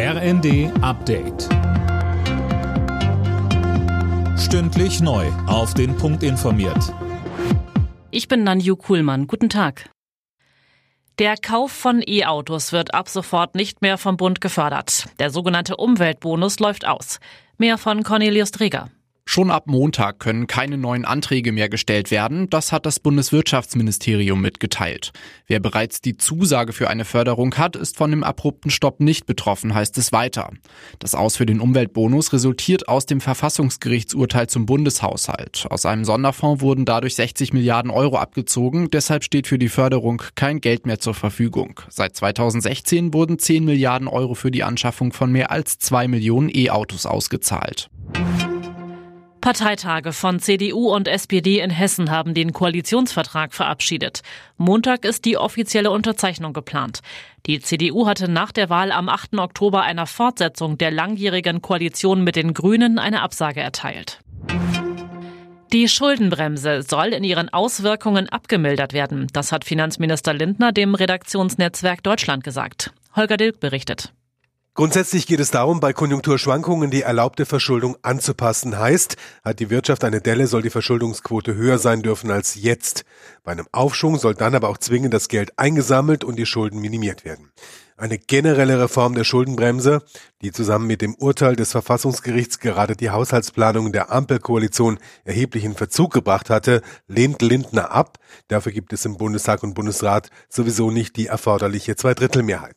RND Update. Stündlich neu. Auf den Punkt informiert. Ich bin Nanju Kuhlmann. Guten Tag. Der Kauf von E-Autos wird ab sofort nicht mehr vom Bund gefördert. Der sogenannte Umweltbonus läuft aus. Mehr von Cornelius Dreger. Schon ab Montag können keine neuen Anträge mehr gestellt werden, das hat das Bundeswirtschaftsministerium mitgeteilt. Wer bereits die Zusage für eine Förderung hat, ist von dem abrupten Stopp nicht betroffen, heißt es weiter. Das Aus für den Umweltbonus resultiert aus dem Verfassungsgerichtsurteil zum Bundeshaushalt. Aus einem Sonderfonds wurden dadurch 60 Milliarden Euro abgezogen, deshalb steht für die Förderung kein Geld mehr zur Verfügung. Seit 2016 wurden 10 Milliarden Euro für die Anschaffung von mehr als zwei Millionen E-Autos ausgezahlt. Parteitage von CDU und SPD in Hessen haben den Koalitionsvertrag verabschiedet. Montag ist die offizielle Unterzeichnung geplant. Die CDU hatte nach der Wahl am 8. Oktober einer Fortsetzung der langjährigen Koalition mit den Grünen eine Absage erteilt. Die Schuldenbremse soll in ihren Auswirkungen abgemildert werden. Das hat Finanzminister Lindner dem Redaktionsnetzwerk Deutschland gesagt. Holger Dilk berichtet. Grundsätzlich geht es darum, bei Konjunkturschwankungen die erlaubte Verschuldung anzupassen. Heißt, hat die Wirtschaft eine Delle, soll die Verschuldungsquote höher sein dürfen als jetzt. Bei einem Aufschwung soll dann aber auch zwingend das Geld eingesammelt und die Schulden minimiert werden. Eine generelle Reform der Schuldenbremse, die zusammen mit dem Urteil des Verfassungsgerichts gerade die Haushaltsplanung der Ampelkoalition erheblichen Verzug gebracht hatte, lehnt Lindner ab. Dafür gibt es im Bundestag und Bundesrat sowieso nicht die erforderliche Zweidrittelmehrheit.